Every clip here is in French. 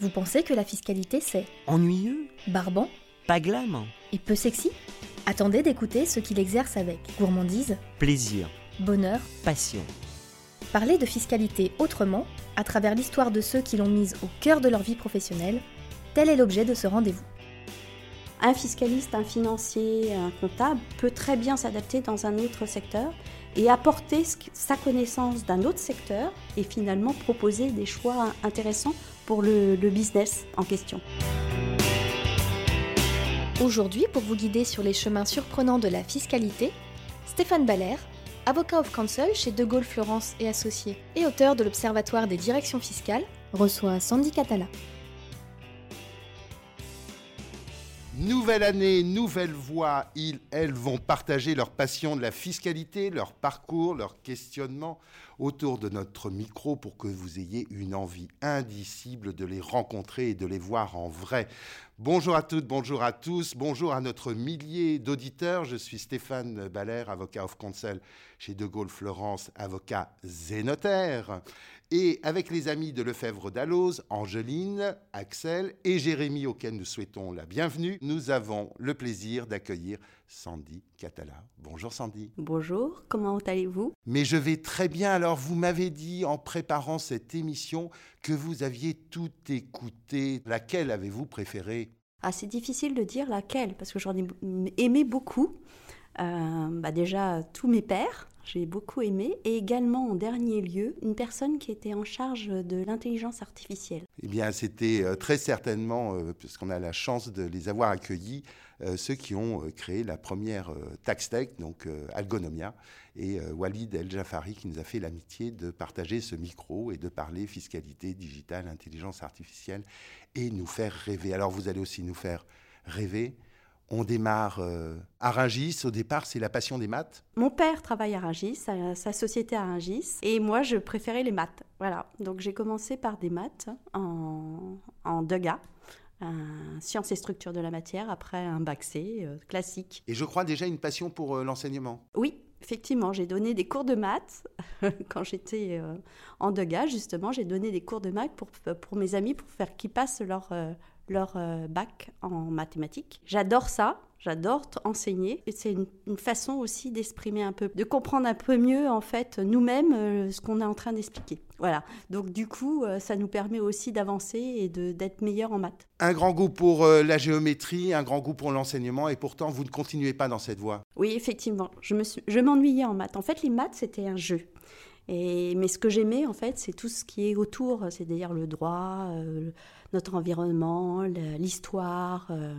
Vous pensez que la fiscalité c'est Ennuyeux barbant Pas glam et peu sexy? Attendez d'écouter ceux qui l'exercent avec gourmandise, Plaisir, bonheur. passion. Parler de fiscalité autrement, à travers l'histoire de ceux qui l'ont mise au cœur de leur vie professionnelle, tel est l'objet de ce rendez-vous. Un fiscaliste, un financier, un comptable peut très bien s'adapter dans un autre secteur et apporter sa connaissance d'un autre secteur et finalement proposer des choix intéressants pour le, le business en question. Aujourd'hui, pour vous guider sur les chemins surprenants de la fiscalité, Stéphane Baller, avocat of counsel chez De Gaulle Florence et Associés et auteur de l'Observatoire des directions fiscales, reçoit Sandy Catala. Nouvelle année, nouvelle voix. Ils, elles vont partager leur passion de la fiscalité, leur parcours, leur questionnement autour de notre micro pour que vous ayez une envie indicible de les rencontrer et de les voir en vrai. Bonjour à toutes, bonjour à tous, bonjour à notre millier d'auditeurs. Je suis Stéphane Baller, avocat of counsel chez De Gaulle Florence, avocat zénotaire. Et avec les amis de Lefebvre d'Alloz, Angeline, Axel et Jérémy, auxquels nous souhaitons la bienvenue, nous avons le plaisir d'accueillir Sandy Catala. Bonjour Sandy. Bonjour, comment allez-vous? Mais je vais très bien. Alors, vous m'avez dit en préparant cette émission que vous aviez tout écouté. Laquelle avez-vous préféré ah, C'est difficile de dire laquelle parce que j'en ai aimé beaucoup. Euh, bah déjà, tous mes pères, j'ai beaucoup aimé, et également en dernier lieu, une personne qui était en charge de l'intelligence artificielle. Eh bien, c'était euh, très certainement, euh, puisqu'on a la chance de les avoir accueillis, euh, ceux qui ont créé la première TaxTech, donc Algonomia, et Walid El Jafari qui nous a fait l'amitié de partager ce micro et de parler fiscalité digitale, intelligence artificielle et nous faire rêver. Alors, vous allez aussi nous faire rêver. On démarre euh, à Rungis. Au départ, c'est la passion des maths. Mon père travaille à Rungis, sa, sa société à Rungis, et moi je préférais les maths. Voilà, donc j'ai commencé par des maths en, en DEGA, un sciences et structures de la matière, après un bac C euh, classique. Et je crois déjà une passion pour euh, l'enseignement. Oui, effectivement, j'ai donné des cours de maths quand j'étais en DEGA, justement, j'ai donné des cours de maths pour, pour mes amis pour faire qu'ils passent leur, leur euh, bac en mathématiques. J'adore ça. J'adore enseigner et c'est une, une façon aussi d'exprimer un peu, de comprendre un peu mieux en fait nous-mêmes euh, ce qu'on est en train d'expliquer. Voilà. Donc du coup, euh, ça nous permet aussi d'avancer et d'être meilleur en maths. Un grand goût pour euh, la géométrie, un grand goût pour l'enseignement, et pourtant vous ne continuez pas dans cette voie. Oui, effectivement. Je me suis- je m'ennuyais en maths. En fait, les maths, c'était un jeu. Mais ce que j'aimais, en fait, c'est tout ce qui est autour, c'est-à-dire le droit, euh, notre environnement, l'histoire. euh.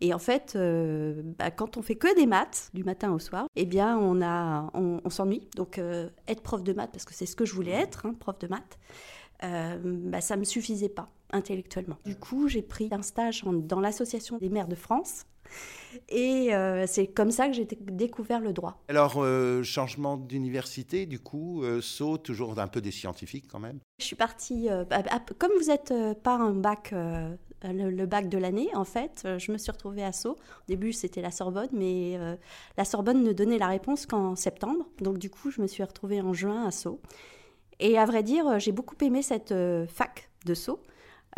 Et en fait, euh, bah, quand on fait que des maths, du matin au soir, eh bien, on, s'ennuie. Donc, être prof de maths, parce que c'est ce que je voulais être, hein, prof de maths, bah, ça ne me suffisait pas intellectuellement. Du coup, j'ai pris un stage dans l'Association des maires de France. Et euh, c'est comme ça que j'ai dé- découvert le droit. Alors, euh, changement d'université, du coup, euh, saut, toujours un peu des scientifiques quand même. Je suis partie, euh, comme vous n'êtes pas un bac, le, le bac de l'année, en fait, je me suis retrouvée à Sceaux. Au début, c'était la Sorbonne, mais la Sorbonne ne donnait la réponse qu'en septembre. Donc, du coup, je me suis retrouvée en juin à Sceaux. Et à vrai dire, j'ai beaucoup aimé cette fac de Sceaux.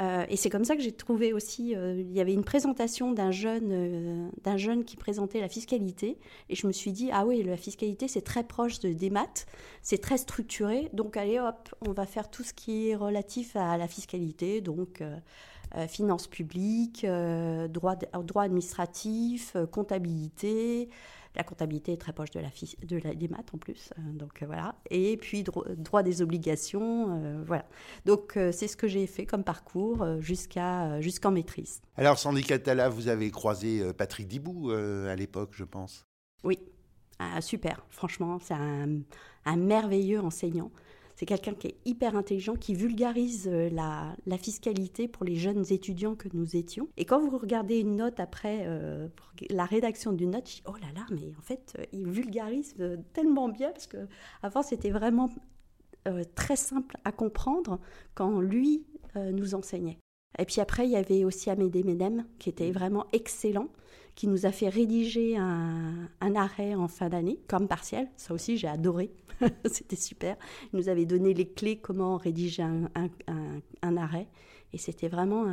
Euh, et c'est comme ça que j'ai trouvé aussi, euh, il y avait une présentation d'un jeune, euh, jeune qui présentait la fiscalité, et je me suis dit, ah oui, la fiscalité, c'est très proche de, des maths, c'est très structuré, donc allez hop, on va faire tout ce qui est relatif à la fiscalité, donc finances publiques, droit, droit administratif, comptabilité. La comptabilité est très proche de la, fis- de la- des maths en plus, euh, donc euh, voilà. Et puis dro- droit des obligations, euh, voilà. Donc c'est ce que j'ai fait comme parcours jusqu'à jusqu'en maîtrise. Alors, Sandy Catala, vous avez croisé Patrick Dibou à l'époque, je pense. Oui, Ah, super. Franchement, c'est un, un merveilleux enseignant. C'est quelqu'un qui est hyper intelligent, qui vulgarise euh, la, la fiscalité pour les jeunes étudiants que nous étions. Et quand vous regardez une note après, euh, la rédaction d'une note, je dis, oh là là, mais en fait, euh, il vulgarise tellement bien, parce que avant c'était vraiment euh, très simple à comprendre quand lui euh, nous enseignait. Et puis après, il y avait aussi Amédée Médem, qui était vraiment excellent, qui nous a fait rédiger un, arrêt en fin d'année, comme partiel. Ça aussi, j'ai adoré. c'était super. Il nous avait donné les clés comment rédiger un, arrêt. Et c'était vraiment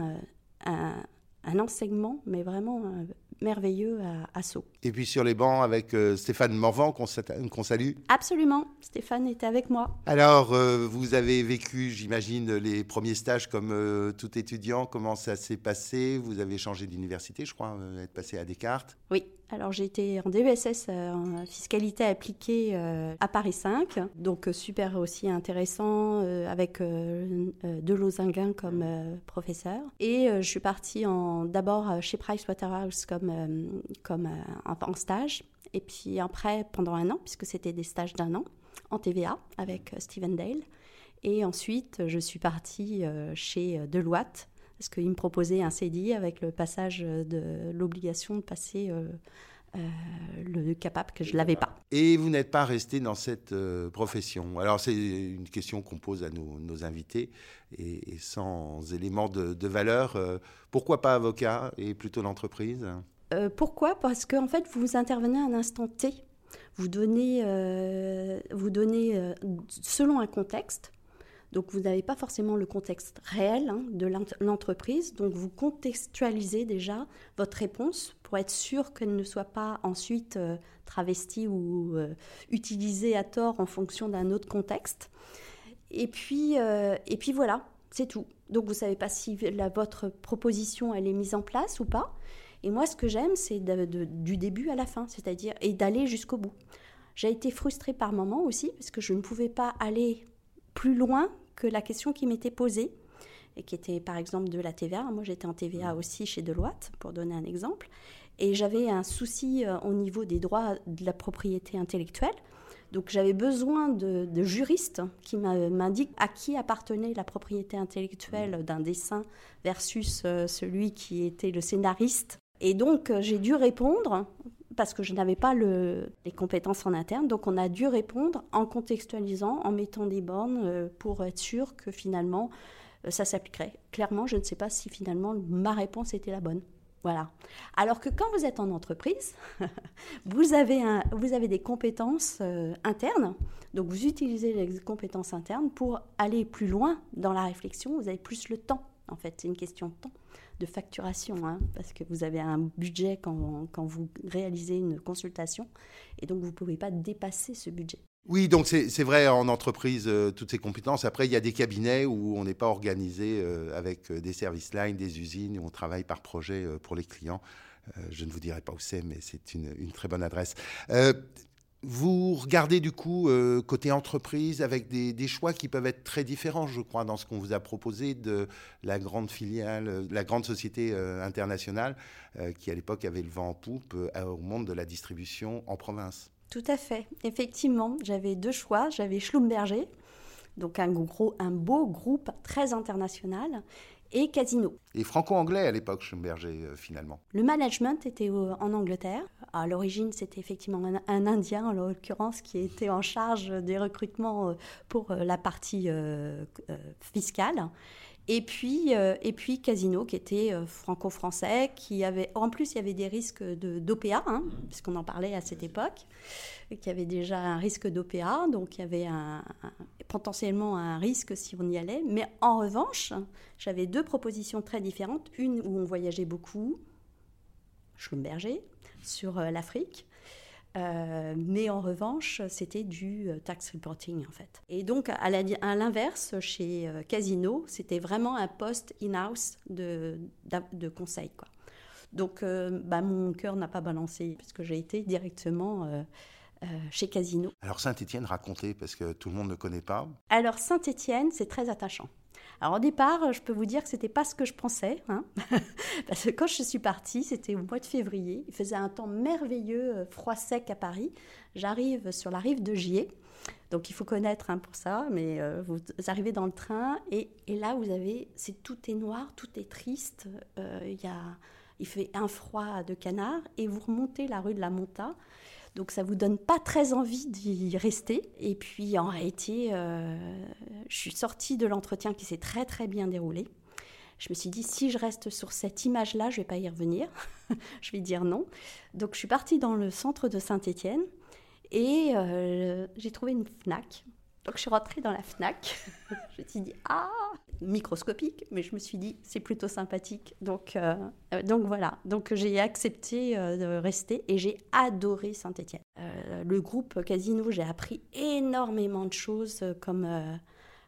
un, un enseignement, mais vraiment euh, merveilleux à, Sceaux. Et puis sur les bancs avec euh, Stéphane Morvan, qu'on salue. Absolument, Stéphane était avec moi. Alors, euh, vous avez vécu, j'imagine, les premiers stages comme tout étudiant. Comment ça s'est passé? Vous avez changé d'université, je crois, être passé à Descartes. Oui, alors j'ai été en DESS euh, en fiscalité appliquée euh, à Paris 5, donc euh, super aussi intéressant avec de Lozinguin comme professeur. Et je suis partie d'abord chez Pricewaterhouse comme, comme en, stage, et puis après pendant un an, puisque c'était des stages d'un an, en TVA avec Stephen Dale. Et ensuite, je suis partie chez Deloitte parce qu'il me proposait un CDI avec le passage de l'obligation de passer euh, euh, le capable que je ne l'avais pas. Et vous n'êtes pas resté dans cette euh, profession. Alors c'est une question qu'on pose à nos, invités et, sans éléments de, valeur. pourquoi pas avocat et plutôt l'entreprise? Pourquoi? Parce qu'en fait vous intervenez à un instant T. Vous donnez, vous donnez selon un contexte donc vous n'avez pas forcément le contexte réel hein, de l'entreprise, donc vous contextualisez déjà votre réponse pour être sûr qu'elle ne soit pas ensuite euh, travestie ou euh, utilisée à tort en fonction d'un autre contexte. Et puis, euh, et puis voilà, c'est tout. Donc vous ne savez pas si votre proposition elle est mise en place ou pas. Et moi, ce que j'aime, c'est du début à la fin, c'est-à-dire et d'aller jusqu'au bout. J'ai été frustrée par moments aussi parce que je ne pouvais pas aller plus loin que la question qui m'était posée, et qui était par exemple de la TVA. Moi, j'étais en TVA aussi chez Deloitte, pour donner un exemple. Et j'avais un souci euh, au niveau des droits de la propriété intellectuelle. Donc j'avais besoin de, juristes qui m'indiquent à qui appartenait la propriété intellectuelle d'un dessin versus euh, celui qui était le scénariste. Et donc euh, j'ai dû répondre parce que je n'avais pas les compétences en interne. Donc on a dû répondre en contextualisant, en mettant des bornes euh, pour être sûr que finalement euh, ça s'appliquerait. Clairement, je ne sais pas si finalement ma réponse était la bonne. Voilà. Alors que quand vous êtes en entreprise, vous, avez vous avez des compétences internes. Donc vous utilisez les compétences internes pour aller plus loin dans la réflexion. Vous avez plus le temps. En fait, c'est une question de temps de facturation, hein, parce que vous avez un budget quand, quand, vous réalisez une consultation, et donc vous ne pouvez pas dépasser ce budget. Oui, donc c'est vrai en entreprise, euh, toutes ces compétences. Après, il y a des cabinets où on n'est pas organisé euh, avec euh, des services lines, des usines, où on travaille par projet pour les clients. je ne vous dirai pas où c'est, mais c'est une, une, très bonne adresse. Vous regardez du coup euh, côté entreprise avec des, choix qui peuvent être très différents, je crois, dans ce qu'on vous a proposé de la grande filiale, euh, la grande société euh, internationale qui à l'époque avait le vent en poupe au monde de la distribution en province. Tout à fait. Effectivement, j'avais deux choix. J'avais Schlumberger, donc un, un beau groupe très international, et Casino. Et franco-anglais à l'époque, Schlumberger, finalement. Le management était en Angleterre. À l'origine, c'était effectivement un, Indien, en l'occurrence, qui était en charge des recrutements euh, pour euh, la partie euh, fiscale. Et puis, et puis Casino, qui était franco-français, qui avait, en plus, il y avait des risques d'OPA, hein, puisqu'on en parlait à cette époque, qui avait déjà un risque d'OPA, donc il y avait potentiellement un risque si on y allait. Mais en revanche, j'avais deux propositions très différentes. Une où on voyageait beaucoup, Schlumberger, sur euh, l'Afrique. Euh, mais en revanche, c'était du euh, tax reporting en fait. Et donc, à l'inverse, chez Casino, c'était vraiment un poste in-house de, de, conseil. Quoi. Donc, bah, mon cœur n'a pas balancé puisque j'ai été directement chez Casino. Alors, Saint-Étienne, racontez, parce que tout le monde ne connaît pas. Alors, Saint-Étienne, c'est très attachant. Alors au départ, je peux vous dire que c'était pas ce que je pensais, hein. parce que quand je suis partie, c'était au mois de février, il faisait un temps merveilleux, euh, froid sec à Paris. J'arrive sur la rive de Gier, donc il faut connaître hein, pour ça, mais euh, vous arrivez dans le train et, là vous avez, c'est tout est noir, tout est triste, euh, il il fait un froid de canard et vous remontez la rue de la Monta donc ça vous donne pas très envie d'y rester. Et puis en réalité, euh, je suis sortie de l'entretien qui s'est très très bien déroulé. Je me suis dit, si je reste sur cette image-là, je vais pas y revenir. je vais dire non. Donc, je suis partie dans le centre de Saint-Étienne et euh, j'ai trouvé une FNAC. Donc, je suis rentrée dans la FNAC. je me suis dit, ah, microscopique, mais je me suis dit, c'est plutôt sympathique. Donc, euh, euh, donc voilà. Donc, j'ai accepté de rester et j'ai adoré Saint-Étienne. le groupe Casino, j'ai appris énormément de choses comme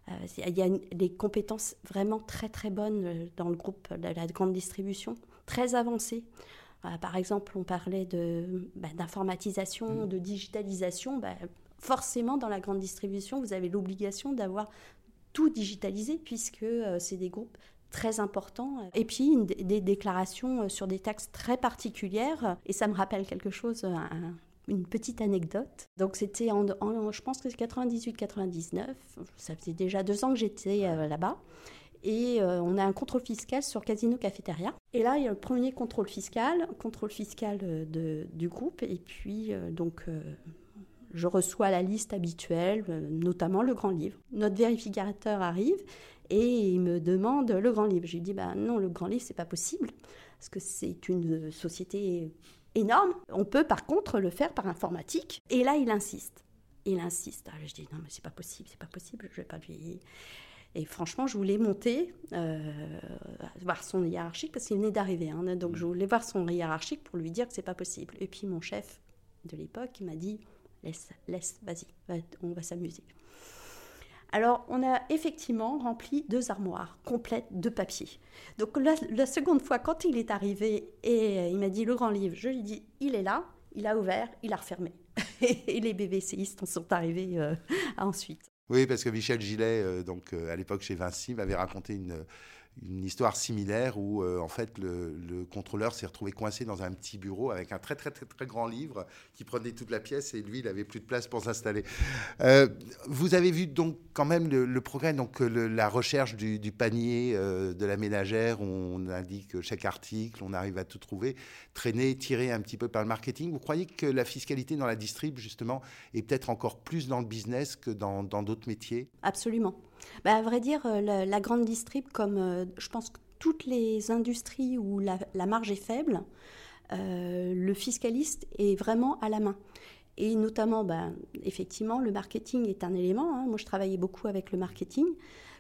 euh, il y a des compétences vraiment très très bonnes euh, dans le groupe de la grande distribution, très avancées. Euh, par exemple, on parlait bah, d'informatisation, mmh. de digitalisation. Bah, forcément, dans la grande distribution, vous avez l'obligation d'avoir tout digitalisé puisque c'est des groupes très importants. Et puis des déclarations sur des taxes très particulières. Et ça me rappelle quelque chose, une petite anecdote. Donc c'était en, je pense que c'est 98-99, ça faisait déjà deux ans que j'étais euh, là-bas. Et euh, on a un contrôle fiscal sur Casino Cafétéria. Et là, il y a le premier contrôle fiscal, contrôle fiscal euh, du groupe. Et puis, donc, je reçois la liste habituelle, notamment le grand livre. Notre vérificateur arrive et il me demande le grand livre. Je lui dis, bah, non, le grand livre, c'est pas possible, parce que c'est une société énorme. On peut par contre le faire par informatique. Et là, il insiste. Il insiste. Alors, je dis non, mais c'est pas possible, c'est pas possible, je vais pas lui. Et franchement, je voulais monter, euh, voir son hiérarchique, parce qu'il venait d'arriver. Hein. donc, je voulais voir son hiérarchique pour lui dire que c'est pas possible. Et puis, mon chef de l'époque m'a dit laisse, laisse, vas-y, on va s'amuser. Alors, on a effectivement rempli deux armoires complètes de papier. Donc, la, seconde fois, quand il est arrivé et euh, il m'a dit le grand livre, je lui ai dit il est là, il a ouvert, il a refermé. et les BBCistes sont arrivés euh, ensuite. Oui, parce que Michel Gillet, euh, donc à l'époque chez Vinci, m'avait raconté une, une histoire similaire où euh, en fait le, contrôleur s'est retrouvé coincé dans un petit bureau avec un très très très très grand livre qui prenait toute la pièce et lui il avait plus de place pour s'installer. Euh, vous avez vu donc quand même le, progrès donc la recherche du, panier euh, de la ménagère où on indique chaque article, on arrive à tout trouver, traîner, tiré un petit peu par le marketing. Vous croyez que la fiscalité dans la distrib justement est peut-être encore plus dans le business que dans d'autres métiers? Absolument. Bah, à vrai dire, euh, la, grande distrib, comme euh, je pense que toutes les industries où la, marge est faible, euh, le fiscaliste est vraiment à la main. Et notamment, bah, effectivement, le marketing est un élément. Hein. Moi, je travaillais beaucoup avec le marketing.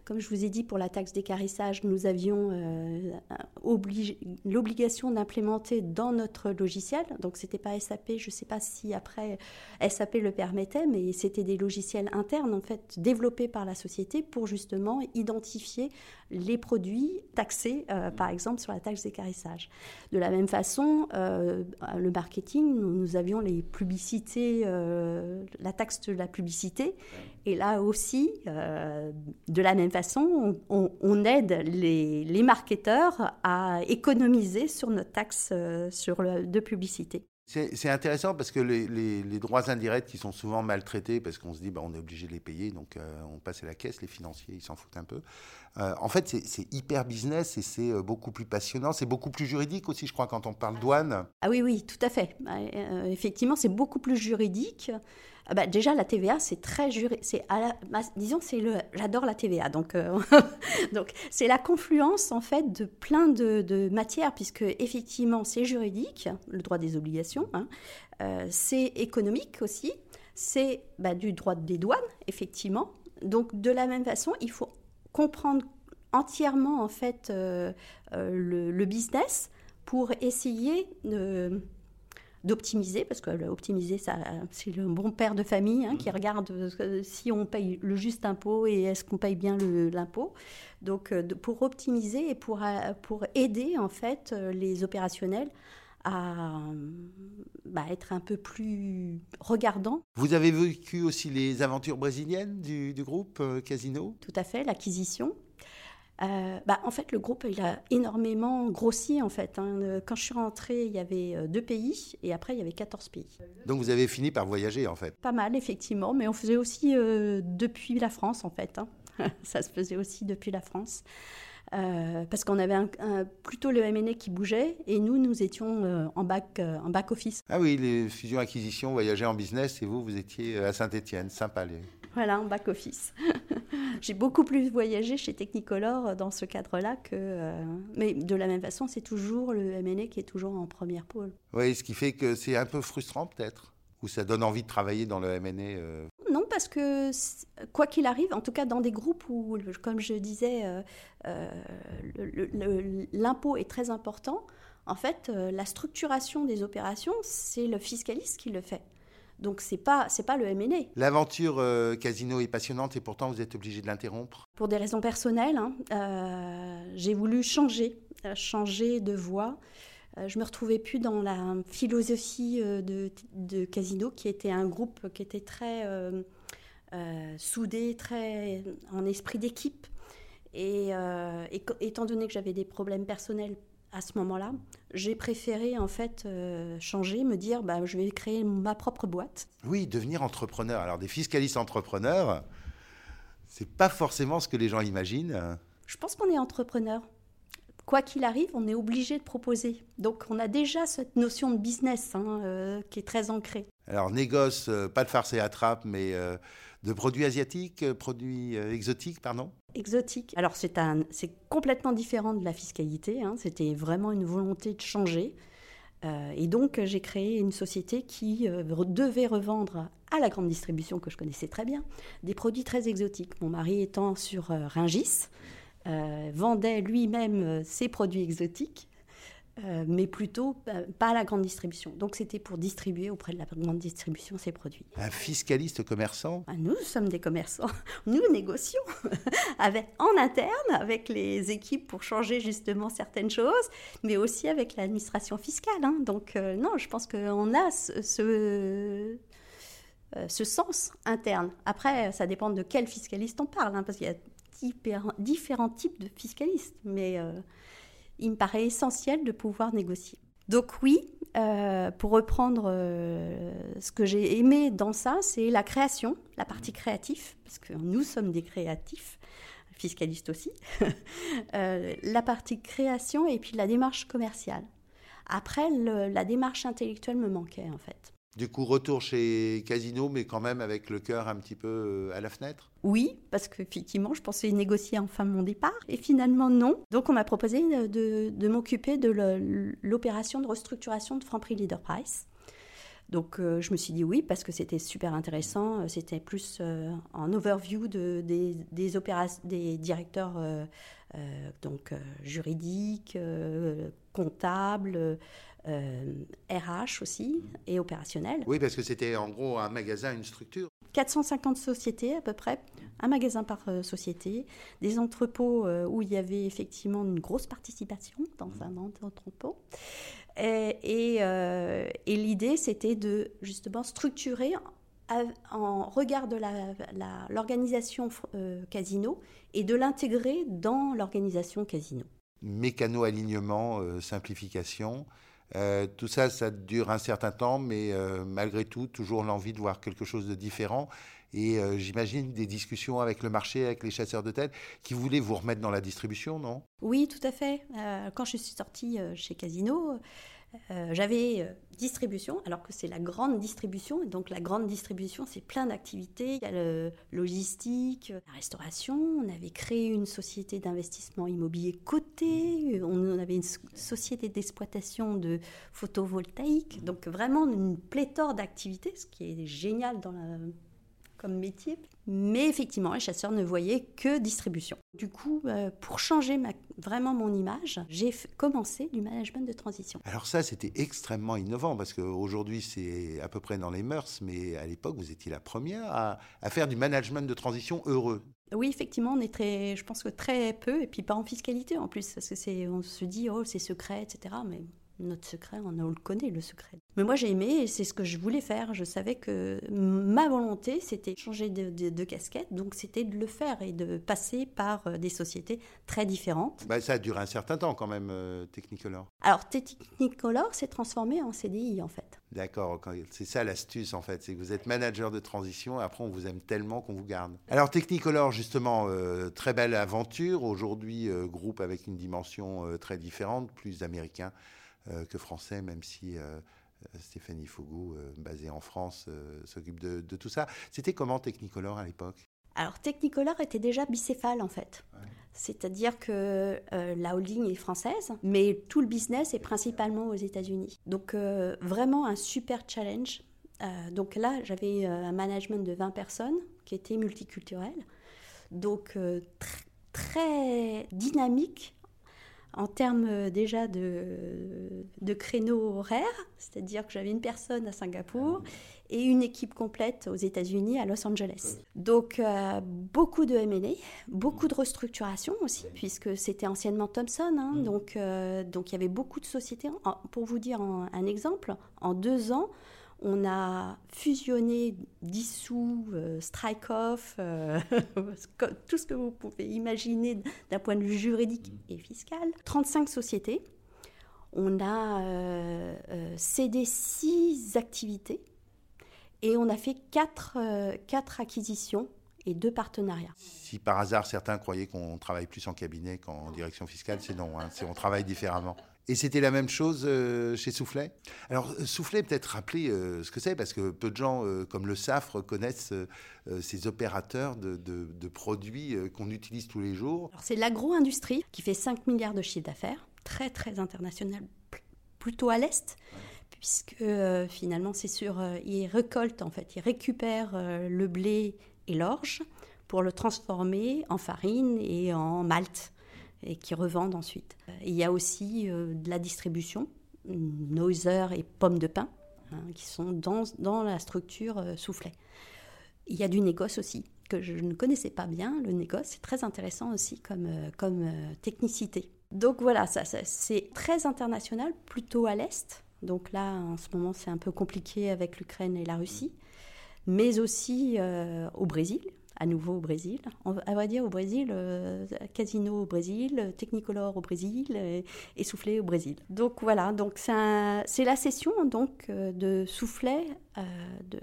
Comme je vous ai dit, pour la taxe d'écarissage, nous avions euh, l'obligation d'implémenter dans notre logiciel. Donc, ce n'était pas SAP. Je ne sais pas si après SAP le permettait, mais c'était des logiciels internes, en fait, développés par la société pour justement identifier les produits taxés, euh, par exemple, sur la taxe d'écarissage. De la même façon, euh, le marketing, nous, avions les publicités, la taxe de la publicité. Et là aussi, de la même façon, on, aide les, marketeurs à économiser sur notre taxe euh, sur de publicité. C'est intéressant parce que les, droits indirects qui sont souvent maltraités parce qu'on se dit bah, on est obligé de les payer, donc euh, on passe à la caisse, les financiers ils s'en foutent un peu. Euh, en fait, c'est hyper business et c'est beaucoup plus passionnant, c'est beaucoup plus juridique aussi, je crois, quand on parle douane. Ah oui, oui, tout à fait. effectivement, c'est beaucoup plus juridique. Ah bah, déjà la TVA c'est très juré, c'est disons c'est le, j'adore la TVA donc euh, donc c'est la confluence en fait de plein de, matières puisque effectivement c'est juridique, le droit des obligations, hein, euh, c'est économique aussi, c'est bah, du droit des douanes effectivement. Donc de la même façon il faut comprendre entièrement en fait euh, le, business pour essayer de d'optimiser, parce que optimiser, c'est le bon père de famille hein, qui mm. regarde euh, si on paye le juste impôt et est-ce qu'on paye bien l'impôt. Donc, euh, pour optimiser et pour, euh, pour aider en fait les opérationnels à bah, être un peu plus regardants. Vous avez vécu aussi les aventures brésiliennes du, du groupe Casino? Tout à fait, l'acquisition. Euh, bah, en fait, le groupe, il a énormément grossi, en fait. Hein. Euh, quand je suis rentrée, il y avait euh, deux pays, et après, il y avait 14 pays. Donc, vous avez fini par voyager, en fait Pas mal, effectivement, mais on faisait aussi depuis la France, en fait. Hein. Ça se faisait aussi depuis la France. parce qu'on avait plutôt le MNE qui bougeait et nous, nous étions en, back, en back office. Ah oui, les fusions-acquisitions, voyager en business et vous, vous étiez à Saint-Etienne, sympa. Voilà, en back office. J'ai beaucoup plus voyagé chez Technicolor dans ce cadre-là que. mais de la même façon, c'est toujours le MNE qui est toujours en première pôle. Oui, ce qui fait que c'est un peu frustrant peut-être Ou ça donne envie de travailler dans le MNE Non, parce que quoi qu'il arrive, en tout cas dans des groupes où, comme je disais, l'impôt est très important, en fait, la structuration des opérations, c'est le fiscaliste qui le fait. Donc c'est pas c'est pas le MNE. L'aventure euh, casino est passionnante et pourtant vous êtes obligé de l'interrompre. Pour des raisons personnelles, hein, euh, j'ai voulu changer, euh, changer de voie. je me retrouvais plus dans la philosophie de, de, Casino, qui était un groupe qui était très soudé, très en esprit d'équipe. et, étant donné que j'avais des problèmes personnels à ce moment-là, j'ai préféré en fait euh, changer, me dire bah, je vais créer ma propre boîte. Oui, devenir entrepreneur. Alors des fiscalistes entrepreneurs, c'est pas forcément ce que les gens imaginent. Je pense qu'on est entrepreneur. Quoi qu'il arrive, on est obligé de proposer. Donc on a déjà cette notion de business hein, euh, qui est très ancrée. Alors négoce, euh, pas de farce et attrape, mais de produits asiatiques, produits exotiques, pardon? Exotique. Alors c'est complètement différent de la fiscalité, hein. c'était vraiment une volonté de changer. Euh, et donc j'ai créé une société qui euh, devait revendre à la grande distribution que je connaissais très bien des produits très exotiques. Mon mari étant sur euh, Ringis, vendait lui-même ses produits exotiques euh, mais plutôt euh, pas à la grande distribution. Donc c'était pour distribuer auprès de la grande distribution ces produits. Un fiscaliste commerçant? Ah, Nous sommes des commerçants. Nous négocions avec, en interne avec les équipes pour changer justement certaines choses, mais aussi avec l'administration fiscale. Hein. Donc euh, non, je pense qu'on a ce, ce, ce, sens interne. Après, ça dépend de quel fiscaliste on parle, hein, parce qu'il y a différents types de fiscalistes. Mais il me paraît essentiel de pouvoir négocier. Donc oui, euh, pour reprendre euh, ce que j'ai aimé dans ça, c'est la création, la partie créative, parce que nous sommes des créatifs, fiscalistes aussi, euh, la partie création et puis la démarche commerciale. Après, la démarche intellectuelle me manquait en fait. Du coup, retour chez Casino, mais quand même avec le cœur un petit peu euh, à la fenêtre Oui, parce qu'effectivement, je pensais négocier enfin mon départ. Et finalement, non. Donc, on m'a proposé de, m'occuper de l'opération de restructuration de Franprix Leader Price. Donc, euh, je me suis dit oui, parce que c'était super intéressant. C'était plus euh, en overview de, des, des, des directeurs donc, juridiques, comptables RH euh, aussi et opérationnel. Oui, parce que c'était en gros un magasin, une structure. 450 sociétés à peu près, un magasin par euh, société, des entrepôts euh, où il y avait effectivement une grosse participation dans un entrepôt. Et, et, l'idée, c'était de justement structurer en regard de l'organisation casino et de l'intégrer dans l'organisation casino. Mécano-alignement, simplification. Euh, tout ça, ça dure un certain temps, mais euh, malgré tout, toujours l'envie de voir quelque chose de différent. Et euh, j'imagine des discussions avec le marché, avec les chasseurs de tête, qui voulaient vous remettre dans la distribution, non? Oui, tout à fait. quand je suis sortie chez Casino, euh, j'avais euh, distribution, alors que c'est la grande distribution. Et donc la grande distribution, c'est plein d'activités. Il y a le logistique, la restauration. On avait créé une société d'investissement immobilier cotée. On avait une société d'exploitation de photovoltaïque. Donc vraiment une pléthore d'activités, ce qui est génial dans la comme métier. Mais effectivement, les chasseurs ne voyaient que distribution. Du coup, euh, pour changer vraiment mon image, j'ai commencé du management de transition. Alors ça, c'était extrêmement innovant parce qu'aujourd'hui, c'est à peu près dans les mœurs, mais à l'époque, vous étiez la première à, à, faire du management de transition heureux. Oui, effectivement, on est très, je pense que très peu, et puis pas en fiscalité en plus, parce que c'est, on se dit, oh, c'est secret, etc. Mais notre secret, on, le connaît, le secret. Mais moi, j'ai aimé et c'est ce que je voulais faire. Je savais que ma volonté, c'était changer de, casquette, donc c'était de le faire et de passer par euh, des sociétés très différentes. Bah, ça a duré un certain temps quand même, euh, Technicolor. Alors, Technicolor s'est transformé en CDI, en fait. D'accord, c'est ça l'astuce en fait, c'est que vous êtes manager de transition et après on vous aime tellement qu'on vous garde. Alors Technicolor justement, euh, très belle aventure, aujourd'hui groupe avec une dimension très différente, plus américain. Euh, que français, même si euh, Stéphanie Fougou, euh, basée en France, s'occupe de, tout ça. C'était comment Technicolor à l'époque? Alors Technicolor était déjà bicéphale en fait. C'est-à-dire que euh, la holding est française, mais tout le business est principalement aux États-Unis. Donc euh, vraiment un super challenge. Euh, donc là, j'avais un management de 20 personnes qui était multiculturel. Donc très dynamique en termes déjà de, de créneaux horaires, c'est-à-dire que j'avais une personne à Singapour et une équipe complète aux États-Unis, à Los Angeles. Donc euh, beaucoup de M&A, beaucoup de restructuration aussi, puisque c'était anciennement Thomson. Hein. donc, euh, donc il y avait beaucoup de sociétés. pour vous dire un, exemple, en deux ans, on a fusionné, dissous, euh, strike-off, tout ce que vous pouvez imaginer d'un point de vue juridique et fiscal. 35 sociétés. On a cédé six activités et on a fait quatre, euh, quatre acquisitions et deux partenariats. Si par hasard certains croyaient qu'on travaille plus en cabinet qu'en direction fiscale, c'est non, hein, on travaille différemment. Et c'était la même chose euh, chez Soufflet? Alors, euh, Soufflet, peut-être rappeler ce que c'est, parce que peu de gens, comme le SAFRE, connaissent ces opérateurs de, produits qu'on utilise tous les jours. C'est l'agro-industrie qui fait 5 milliards de chiffre d'affaires, très très international, plutôt à l'Est puisque euh, finalement c'est sur, euh, il récolte en fait, il récupère euh, le blé et l'orge pour le transformer en farine et en malt et qui revendent ensuite. Il y a aussi de la distribution, Noiser et pommes de pin, hein, qui sont dans, dans la structure soufflet. Il y a du négoce aussi, que je ne connaissais pas bien. Le négoce, c'est très intéressant aussi comme, comme technicité. Donc voilà, c'est très international, plutôt à l'Est. Donc là, en ce moment, c'est un peu compliqué avec l'Ukraine et la Russie, mais aussi euh, au Brésil, à nouveau au Brésil. À vrai dire, au Brésil, euh, Casino au Brésil, Technicolor au Brésil et, Soufflet au Brésil. Donc voilà, donc c'est la session donc euh, de Soufflet,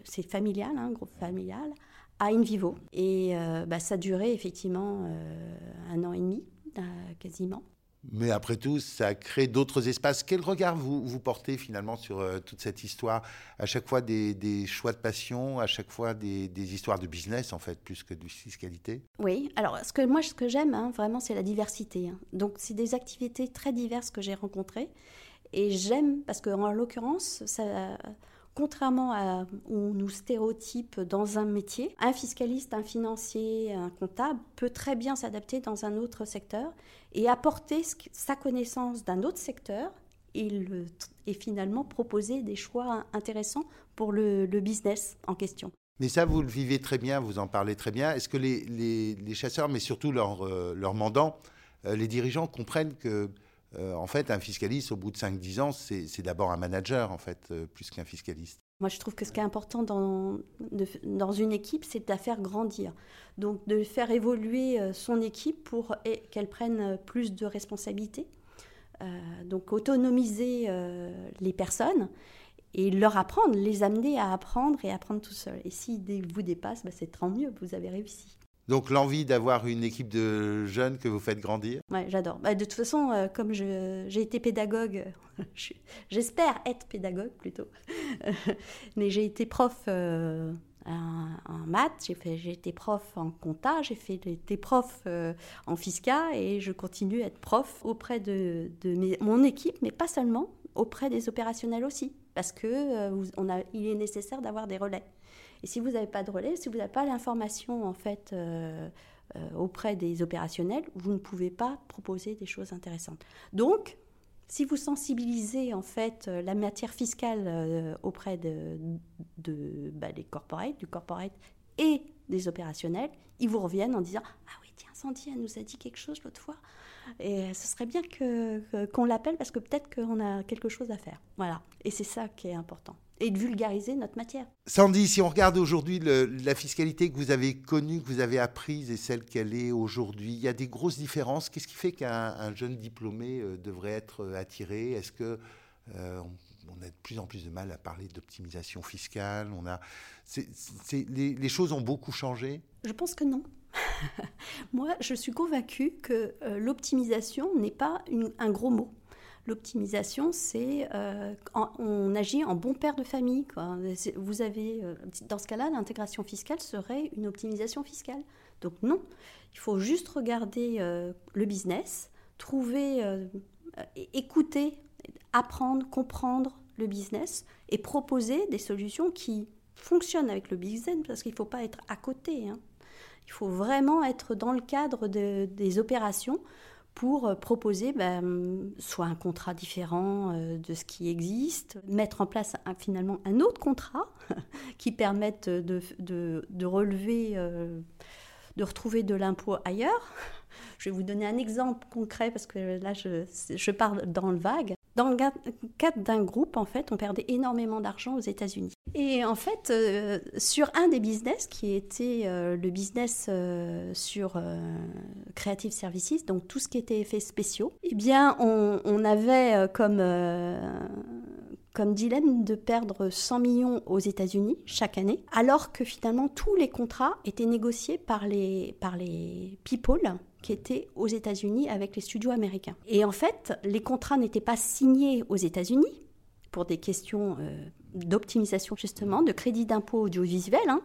c'est familial, un hein, groupe familial, à InVivo. Et bah, ça durait effectivement un an et demi, quasiment. Mais après tout, ça crée d'autres espaces. Quel regard vous, portez finalement sur euh, toute cette histoire? À chaque fois des, choix de passion, à chaque fois des, histoires de business en fait, plus que de fiscalité? Oui, alors ce que, moi ce que j'aime hein, vraiment c'est la diversité. Hein. Donc c'est des activités très diverses que j'ai rencontrées. Et j'aime, parce qu'en l'occurrence, contrairement à où on nous stéréotype dans un métier, un fiscaliste, un financier, un comptable peut très bien s'adapter dans un autre secteur et apporter sa connaissance d'un autre secteur et, finalement proposer des choix intéressants pour le, business en question. Mais ça, vous le vivez très bien, vous en parlez très bien. Est-ce que les, chasseurs, mais surtout leurs euh, mandants, euh, les dirigeants comprennent que euh, en fait, un fiscaliste, au bout de 5-10 ans, c'est d'abord un manager, en fait, plus qu'un fiscaliste? Moi, je trouve que ce qui est important dans, une équipe, c'est de la faire grandir. Donc, de faire évoluer euh, son équipe pour qu'elle prenne plus de responsabilités. donc, autonomiser les personnes et leur apprendre, les amener à apprendre et apprendre tout seul. Et s'ils vous dépassent, bah, c'est tant mieux, vous avez réussi. Donc l'envie d'avoir une équipe de jeunes que vous faites grandir Oui, j'adore. Bah, de toute façon, euh, comme j'ai été pédagogue, j'espère être pédagogue plutôt, mais j'ai été prof euh, en, maths, j'ai été prof en compta, j'ai été prof euh, en fisca et je continue à être prof auprès de, mon équipe, mais pas seulement, auprès des opérationnels aussi, parce que il est nécessaire d'avoir des relais. Et si vous n'avez pas de relais, si vous n'avez pas l'information en fait euh, euh, auprès des opérationnels, vous ne pouvez pas proposer des choses intéressantes. Donc, si vous sensibilisez en fait euh, la matière fiscale auprès bah, des corporates, du corporate et des opérationnels, ils vous reviennent en disant ah oui tiens Sandy elle nous a dit quelque chose l'autre fois et ce serait bien que qu'on l'appelle parce que peut-être qu'on a quelque chose à faire. Voilà et c'est ça qui est important et de vulgariser notre matière. Sandy, si on regarde aujourd'hui la fiscalité que vous avez connue, que vous avez apprise et celle qu'elle est aujourd'hui, il y a des grosses différences. Qu'est-ce qui fait qu'un jeune diplômé euh, devrait être euh, attiré? Est-ce que euh, on a de plus en plus de mal à parler d'optimisation fiscale? On a, les, choses ont beaucoup changé? Je pense que non. Moi, je suis convaincue que l'optimisation n'est pas un gros mot. L'optimisation, c'est euh, on agit en bon père de famille. Vous avez, euh, dans ce cas-là, l'intégration fiscale serait une optimisation fiscale. Donc non, il faut juste regarder le business, trouver, écouter, apprendre, comprendre le business et proposer des solutions qui fonctionnent avec le business parce qu'il ne faut pas être à côté. Hein. Il faut vraiment être dans le cadre des opérations pour euh, proposer ben, soit un contrat différent euh, de ce qui existe, mettre en place finalement un autre contrat qui permette de, de, relever, euh, de retrouver de l'impôt ailleurs. Je vais vous donner un exemple concret parce que là je, je pars dans le vague. Dans le cadre d'un groupe, en fait, on perdait énormément d'argent aux États-Unis. Et en fait, euh, sur un des business, qui était euh, le business euh, sur Creative Services, donc tout ce qui était effets spéciaux, eh bien, on, on avait comme, comme dilemme de perdre 100 millions aux États-Unis chaque année, alors que finalement, tous les contrats étaient négociés par les, par les people qui étaient aux États-Unis avec les studios américains. Et en fait, les contrats n'étaient pas signés aux États-Unis pour des questions euh, d'optimisation justement, de crédit d'impôt audiovisuel, hein,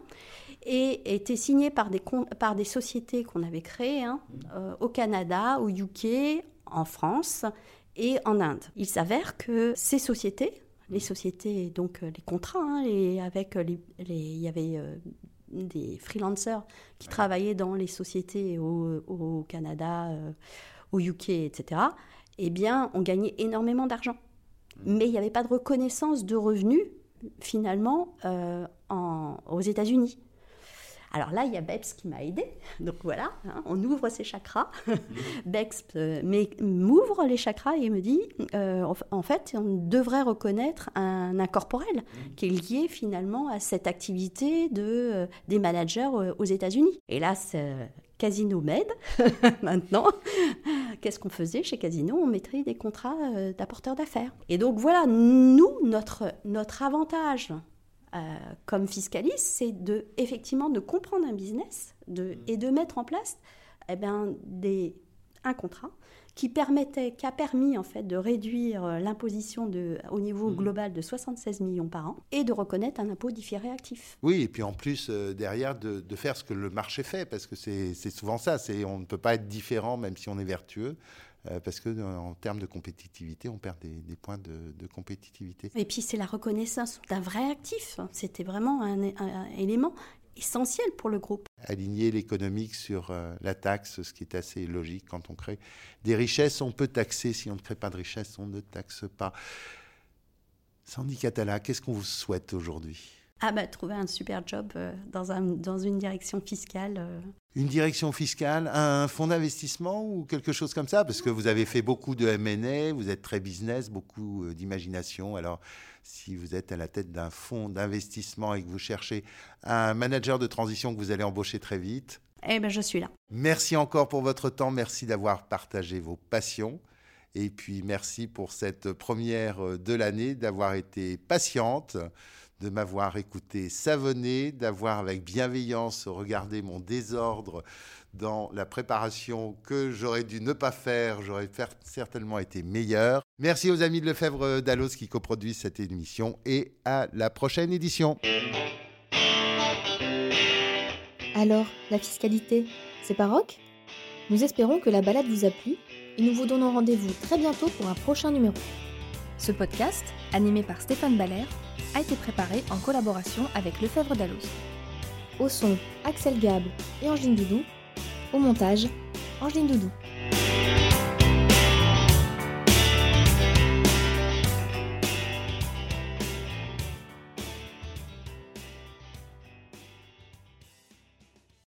et étaient signés par des, par des sociétés qu'on avait créées hein, euh, au Canada, au UK, en France et en Inde. Il s'avère que ces sociétés, les sociétés, donc euh, les contrats, hein, avec les, il y avait des freelancers qui travaillaient dans les sociétés au, Canada, euh, au UK, etc., eh bien, on gagnait énormément d'argent. Mm. Mais il n'y avait pas de reconnaissance de revenus, finalement, euh, aux États-Unis. Alors là, il y a Beps qui m'a aidé. Donc voilà, hein, on ouvre ses chakras. Beps euh, m'ouvre les chakras et me dit euh, en fait, on devrait reconnaître un incorporel qui est lié finalement à cette activité de, euh, des managers aux États-Unis. Et là, Casino m'aide maintenant. Qu'est-ce qu'on faisait chez Casino? On mettrait des contrats d'apporteurs d'affaires. Et donc voilà, nous, notre, notre avantage euh, comme fiscaliste, c'est de effectivement de comprendre un business de, mm. et de mettre en place eh ben, des, un contrat qui permettait, qui a permis en fait de réduire euh, l'imposition au niveau mm. global de 76 millions par an et de reconnaître un impôt différé actif. Oui, et puis en plus euh, derrière de, de, faire ce que le marché fait, parce que c'est souvent ça, c'est on ne peut pas être différent même si on est vertueux. Euh, parce que en termes de compétitivité, on perd des, points de, compétitivité. Et puis c'est la reconnaissance d'un vrai actif. C'était vraiment un, élément essentiel pour le groupe. Aligner l'économique sur euh, la taxe, ce qui est assez logique quand on crée des richesses, on peut taxer. Si on ne crée pas de richesses, on ne taxe pas. Sandy Catala, qu'est-ce qu'on vous souhaite aujourd'hui? Ah bah trouver un super job euh, dans, un, dans une direction fiscale. Euh. Une direction fiscale, un fonds d'investissement ou quelque chose comme ça? Parce que vous avez fait beaucoup de M&A, vous êtes très business, beaucoup euh, d'imagination. Alors si vous êtes à la tête d'un fonds d'investissement et que vous cherchez un manager de transition que vous allez embaucher très vite, eh ben je suis là. Merci encore pour votre temps, merci d'avoir partagé vos passions. Et puis merci pour cette première de l'année, d'avoir été patiente de m'avoir écouté savonner, d'avoir avec bienveillance regardé mon désordre dans la préparation que j'aurais dû ne pas faire, j'aurais certainement été meilleur. Merci aux amis de Lefebvre Dallos qui coproduisent cette émission et à la prochaine édition. Alors, la fiscalité, c'est rock? Nous espérons que la balade vous a plu et nous vous donnons rendez-vous très bientôt pour un prochain numéro. Ce podcast, animé par Stéphane Baller, a été préparé en collaboration avec Lefebvre Dalloz. Au son, Axel Gable et Angeline Doudou. Au montage, Angeline Doudou.